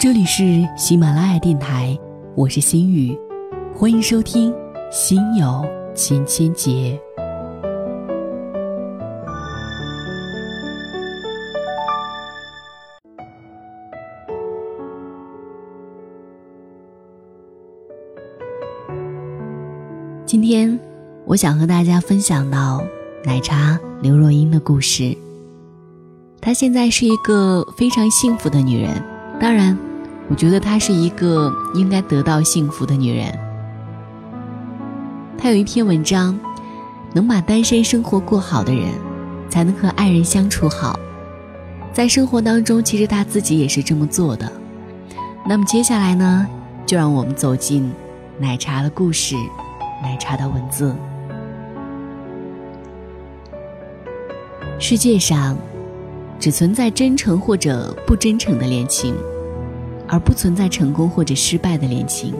这里是喜马拉雅电台，我是心雨，欢迎收听《心有千千结》。今天，我想和大家分享到奶茶刘若英的故事。她现在是一个非常幸福的女人，当然。我觉得她是一个应该得到幸福的女人。她有一篇文章，能把单身生活过好的人，才能和爱人相处好。在生活当中，其实她自己也是这么做的。那么接下来呢，就让我们走进奶茶的故事，奶茶的文字。世界上，只存在真诚或者不真诚的恋情。而不存在成功或者失败的恋情。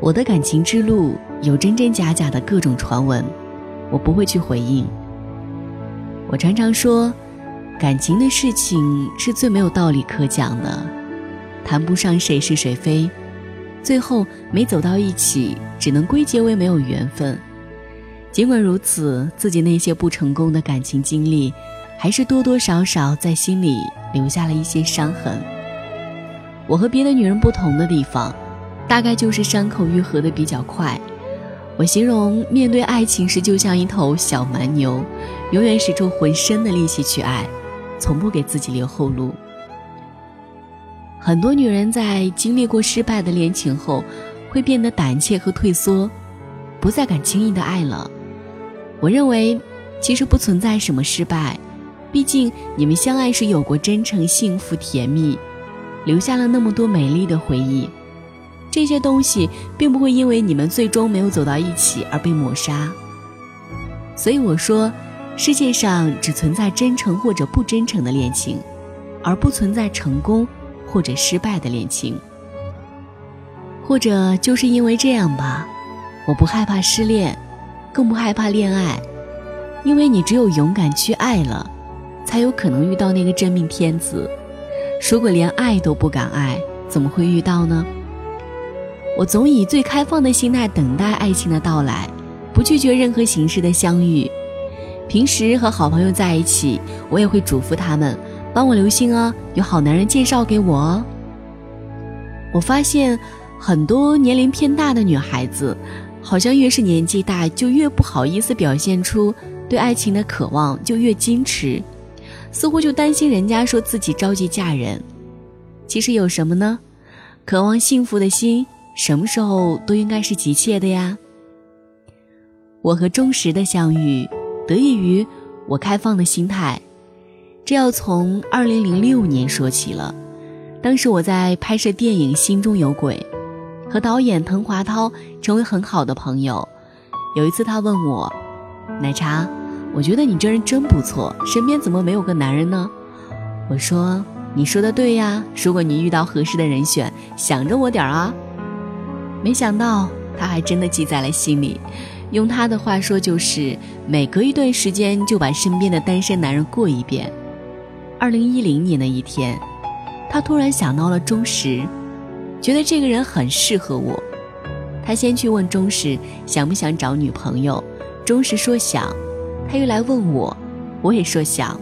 我的感情之路有真真假假的各种传闻，我不会去回应。我常常说，感情的事情是最没有道理可讲的，谈不上谁是谁非，最后没走到一起，只能归结为没有缘分。尽管如此，自己那些不成功的感情经历，还是多多少少在心里留下了一些伤痕。我和别的女人不同的地方，大概就是伤口愈合的比较快。我形容面对爱情时，就像一头小蛮牛，永远使出浑身的力气去爱，从不给自己留后路。很多女人在经历过失败的恋情后，会变得胆怯和退缩，不再敢轻易的爱了。我认为，其实不存在什么失败，毕竟你们相爱时有过真诚、幸福、甜蜜。留下了那么多美丽的回忆，这些东西并不会因为你们最终没有走到一起而被抹杀。所以我说，世界上只存在真诚或者不真诚的恋情，而不存在成功或者失败的恋情。或者就是因为这样吧，我不害怕失恋，更不害怕恋爱，因为你只有勇敢去爱了，才有可能遇到那个真命天子。如果连爱都不敢爱，怎么会遇到呢？我总以最开放的心态等待爱情的到来，不拒绝任何形式的相遇。平时和好朋友在一起，我也会嘱咐他们帮我留心哦，有好男人介绍给我哦。我发现很多年龄偏大的女孩子，好像越是年纪大，就越不好意思表现出对爱情的渴望，就越矜持。似乎就担心人家说自己着急嫁人，其实有什么呢？渴望幸福的心，什么时候都应该是急切的呀。我和钟石的相遇，得益于我开放的心态。这要从二零零六年说起了，当时我在拍摄电影《心中有鬼》，和导演滕华涛成为很好的朋友。有一次他问我，奶茶。我觉得你这人真不错，身边怎么没有个男人呢？我说，你说的对呀。如果你遇到合适的人选，想着我点儿啊。没想到他还真的记在了心里，用他的话说就是每隔一段时间就把身边的单身男人过一遍。二零一零年的一天，他突然想到了钟石，觉得这个人很适合我。他先去问钟石想不想找女朋友，钟石说想。他又来问我，我也说想，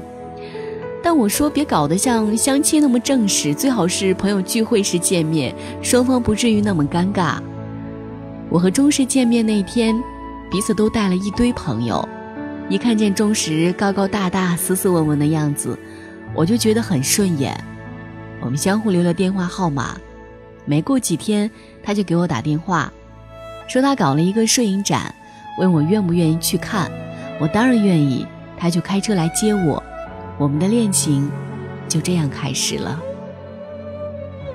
但我说别搞得像相亲那么正式，最好是朋友聚会时见面，双方不至于那么尴尬。我和钟石见面那天，彼此都带了一堆朋友，一看见钟石高高大大、斯斯文文的样子，我就觉得很顺眼。我们相互留了电话号码，没过几天他就给我打电话，说他搞了一个摄影展，问我愿不愿意去看。我当然愿意，他就开车来接我，我们的恋情就这样开始了。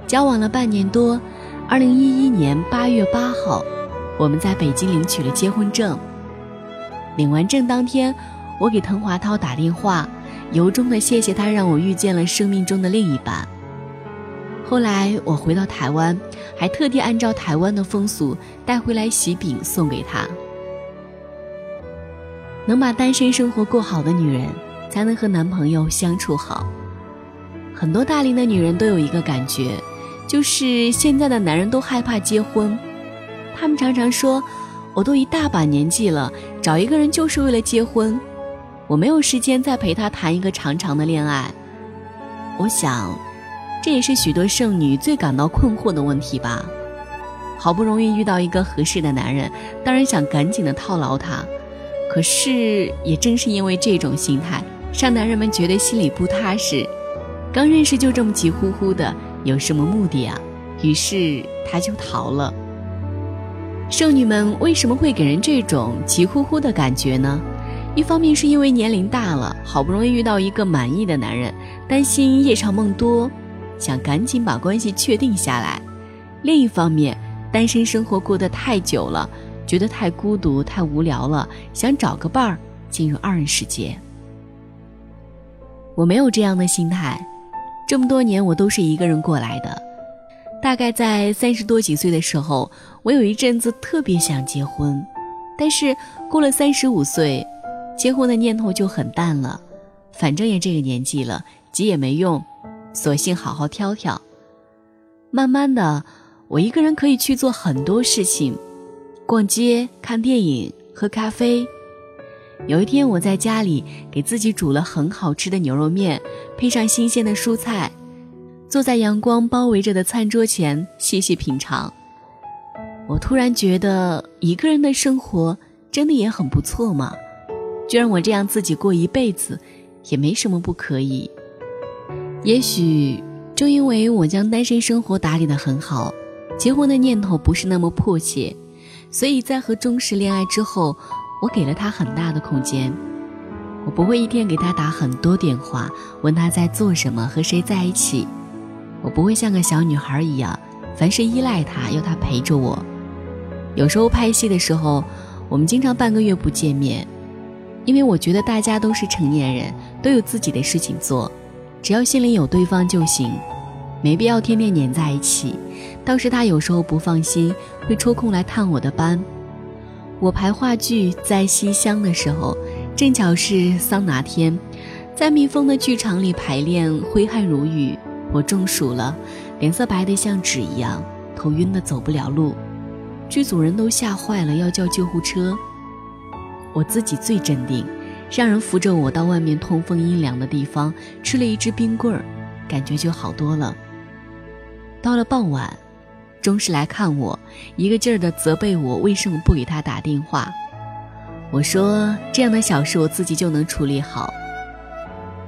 交往了半年多，二零一一年八月八号，我们在北京领取了结婚证。领完证当天，我给滕华涛打电话，由衷的谢谢他让我遇见了生命中的另一半。后来我回到台湾，还特地按照台湾的风俗带回来喜饼送给他。能把单身生活过好的女人，才能和男朋友相处好。很多大龄的女人都有一个感觉，就是现在的男人都害怕结婚，他们常常说：“我都一大把年纪了，找一个人就是为了结婚，我没有时间再陪他谈一个长长的恋爱。”我想，这也是许多剩女最感到困惑的问题吧。好不容易遇到一个合适的男人，当然想赶紧的套牢他。可是，也正是因为这种心态，让男人们觉得心里不踏实。刚认识就这么急呼呼的，有什么目的啊？于是他就逃了。剩女们为什么会给人这种急呼呼的感觉呢？一方面是因为年龄大了，好不容易遇到一个满意的男人，担心夜长梦多，想赶紧把关系确定下来；另一方面，单身生活过得太久了，觉得太孤独、太无聊了，想找个伴儿进入二人世界。我没有这样的心态，这么多年我都是一个人过来的。大概在三十多几岁的时候，我有一阵子特别想结婚，但是过了三十五岁。结婚的念头就很淡了，反正也这个年纪了，急也没用，索性好好挑挑。慢慢的，我一个人可以去做很多事情，逛街、看电影、喝咖啡。有一天，我在家里给自己煮了很好吃的牛肉面，配上新鲜的蔬菜，坐在阳光包围着的餐桌前细细品尝。我突然觉得，一个人的生活真的也很不错嘛。就让我这样自己过一辈子，也没什么不可以。也许正因为我将单身生活打理得很好，结婚的念头不是那么迫切，所以在和钟石恋爱之后，我给了他很大的空间。我不会一天给他打很多电话，问他在做什么，和谁在一起。我不会像个小女孩一样，凡事依赖他，要他陪着我。有时候拍戏的时候，我们经常半个月不见面。因为我觉得大家都是成年人，都有自己的事情做，只要心里有对方就行，没必要天天黏在一起。倒是他有时候不放心，会抽空来探我的班。我排话剧在西厢的时候，正巧是桑拿天，在密封的剧场里排练，挥汗如雨。我中暑了，脸色白得像纸一样，头晕得走不了路，剧组人都吓坏了，要叫救护车。我自己最镇定，让人扶着我到外面通风阴凉的地方，吃了一支冰棍儿，感觉就好多了。到了傍晚，钟氏来看我，一个劲儿的责备我为什么不给他打电话。我说这样的小事我自己就能处理好。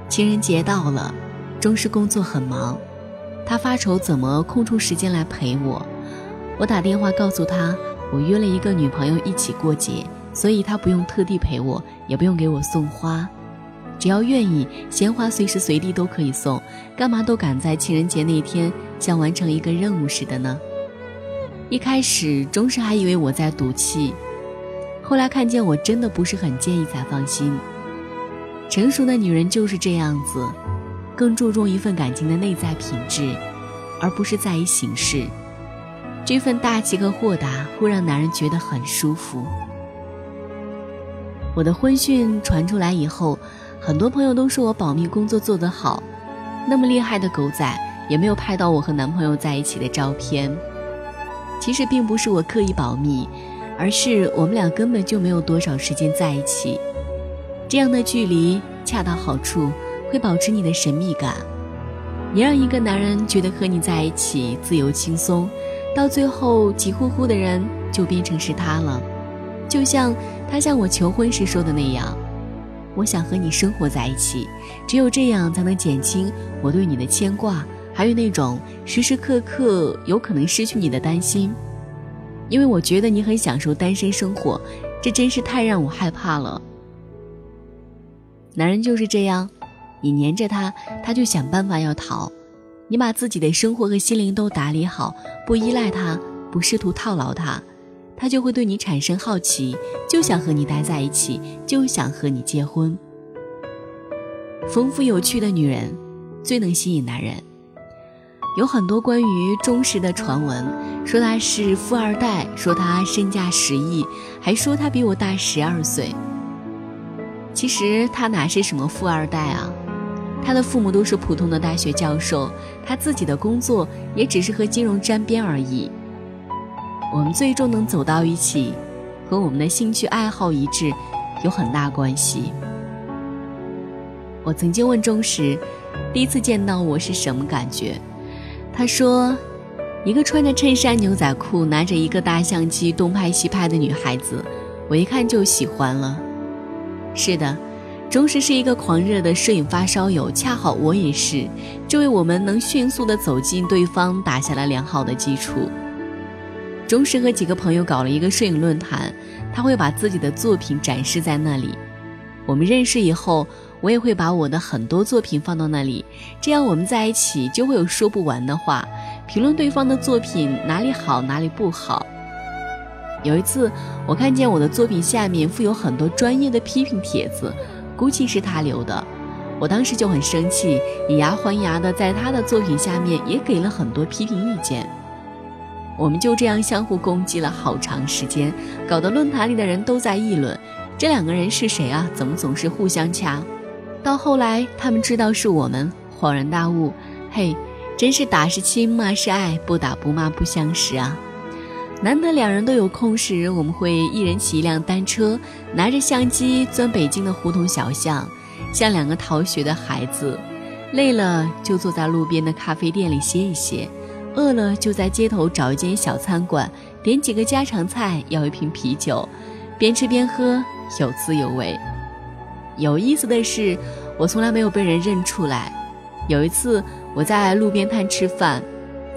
情人节到了，钟氏工作很忙，他发愁怎么空出时间来陪我。我打电话告诉他，我约了一个女朋友一起过节。所以他不用特地陪我，也不用给我送花，只要愿意，鲜花随时随地都可以送。干嘛都赶在情人节那天，像完成一个任务似的呢？一开始钟氏还以为我在赌气，后来看见我真的不是很介意，才放心。成熟的女人就是这样子，更注重一份感情的内在品质，而不是在意形式。这份大气和豁达，会让男人觉得很舒服。我的婚讯传出来以后，很多朋友都说我保密工作做得好。那么厉害的狗仔也没有拍到我和男朋友在一起的照片。其实并不是我刻意保密，而是我们俩根本就没有多少时间在一起。这样的距离恰到好处，会保持你的神秘感，也让一个男人觉得和你在一起自由轻松。到最后，急呼呼的人就变成是他了。就像他向我求婚时说的那样，我想和你生活在一起，只有这样才能减轻我对你的牵挂，还有那种时时刻刻有可能失去你的担心。因为我觉得你很享受单身生活，这真是太让我害怕了。男人就是这样，你黏着他，他就想办法要逃；你把自己的生活和心灵都打理好，不依赖他，不试图套牢他。他就会对你产生好奇，就想和你待在一起，就想和你结婚。丰富有趣的女人，最能吸引男人。有很多关于钟石的传闻，说他是富二代，说他身价十亿，还说他比我大十二岁。其实他哪是什么富二代啊？他的父母都是普通的大学教授，他自己的工作也只是和金融沾边而已。我们最终能走到一起，和我们的兴趣爱好一致有很大关系。我曾经问钟石，第一次见到我是什么感觉？他说，一个穿着衬衫牛仔裤，拿着一个大相机东拍西拍的女孩子，我一看就喜欢了。是的。钟石是一个狂热的摄影发烧友，恰好我也是，这为我们能迅速的走进对方打下了良好的基础。钟石和几个朋友搞了一个摄影论坛，他会把自己的作品展示在那里。我们认识以后，我也会把我的很多作品放到那里，这样我们在一起就会有说不完的话，评论对方的作品哪里好哪里不好。有一次，我看见我的作品下面附有很多专业的批评帖子。估计是他留的，我当时就很生气，以牙还牙的在他的作品下面也给了很多批评意见。我们就这样相互攻击了好长时间，搞得论坛里的人都在议论，这两个人是谁啊？怎么总是互相掐？到后来他们知道是我们，恍然大悟，嘿，真是打是亲，骂是爱，不打不骂不相识啊。难得两人都有空时，我们会一人骑一辆单车，拿着相机钻北京的胡同小巷，像两个逃学的孩子。累了就坐在路边的咖啡店里歇一歇，饿了就在街头找一间小餐馆，点几个家常菜，要一瓶啤酒，边吃边喝，有滋有味。有意思的是，我从来没有被人认出来。有一次我在路边摊吃饭。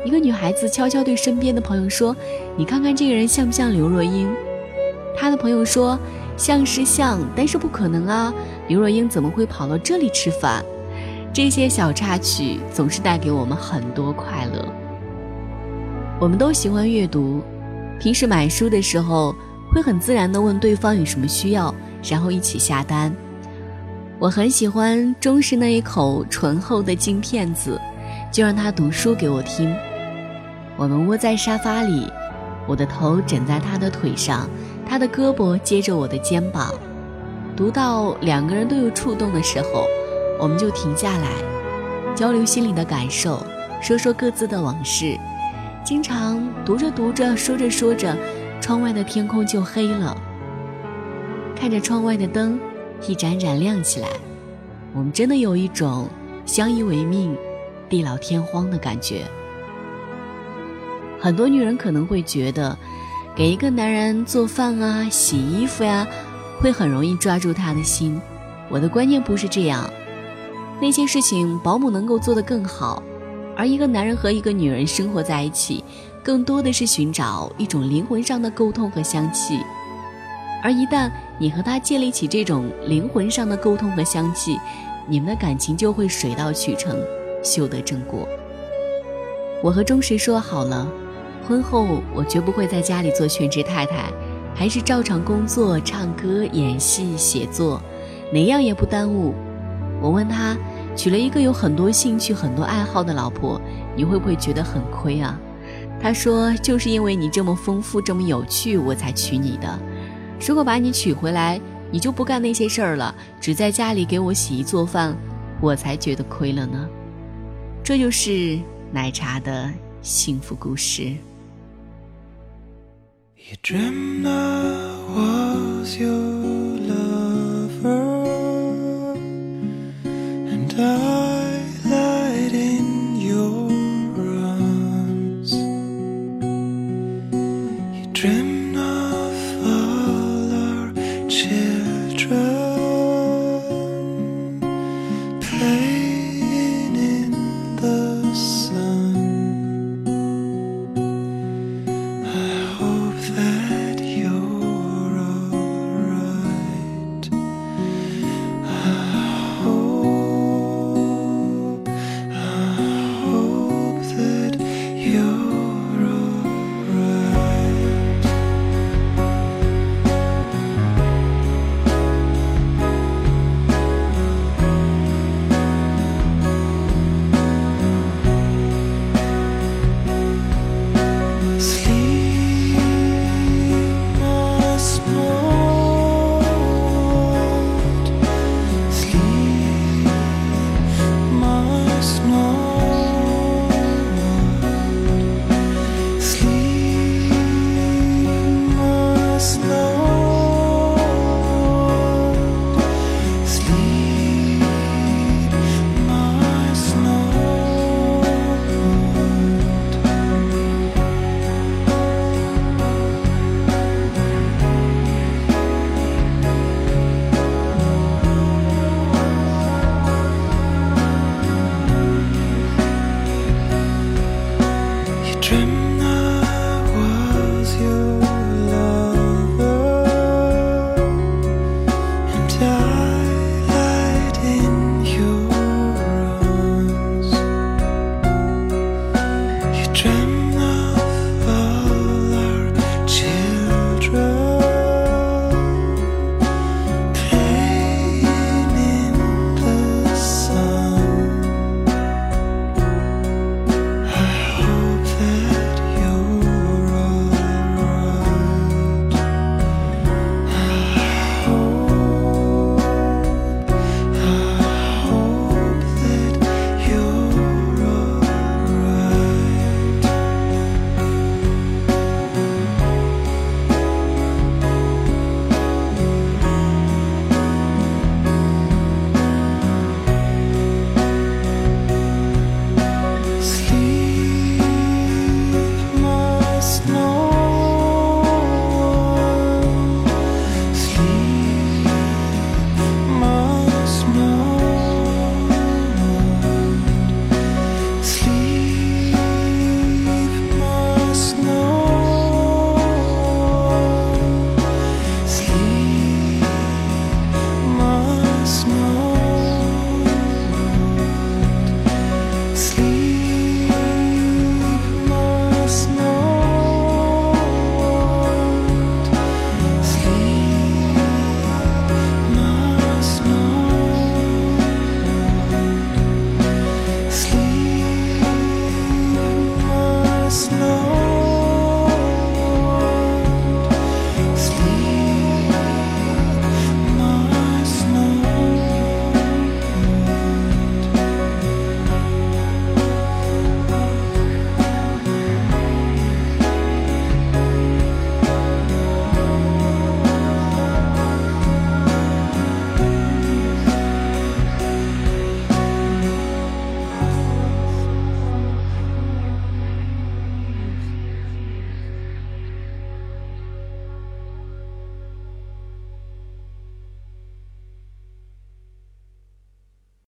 一个女孩子悄悄对身边的朋友说：“你看看这个人像不像刘若英？”她的朋友说：“像是像，但是不可能啊！刘若英怎么会跑到这里吃饭？”这些小插曲总是带给我们很多快乐。我们都喜欢阅读，平时买书的时候会很自然地问对方有什么需要，然后一起下单。我很喜欢中式那一口醇厚的京片子，就让他读书给我听。我们窝在沙发里，我的头枕在他的腿上，他的胳膊接着我的肩膀。读到两个人都有触动的时候，我们就停下来，交流心里的感受，说说各自的往事。经常读着读着，说着说着，窗外的天空就黑了。看着窗外的灯一盏盏亮起来，我们真的有一种相依为命、地老天荒的感觉。很多女人可能会觉得，给一个男人做饭啊、洗衣服呀，会很容易抓住他的心。我的观念不是这样，那些事情保姆能够做得更好。而一个男人和一个女人生活在一起，更多的是寻找一种灵魂上的沟通和香气。而一旦你和他建立起这种灵魂上的沟通和香气，你们的感情就会水到渠成，修得正果。我和钟石说好了。婚后，我绝不会在家里做全职太太，还是照常工作、唱歌、演戏、写作，哪样也不耽误。我问他，娶了一个有很多兴趣、很多爱好的老婆，你会不会觉得很亏啊？他说，就是因为你这么丰富、这么有趣，我才娶你的。如果把你娶回来，你就不干那些事儿了，只在家里给我洗衣做饭，我才觉得亏了呢。这就是奶茶的幸福故事。You dreamed I was your lover,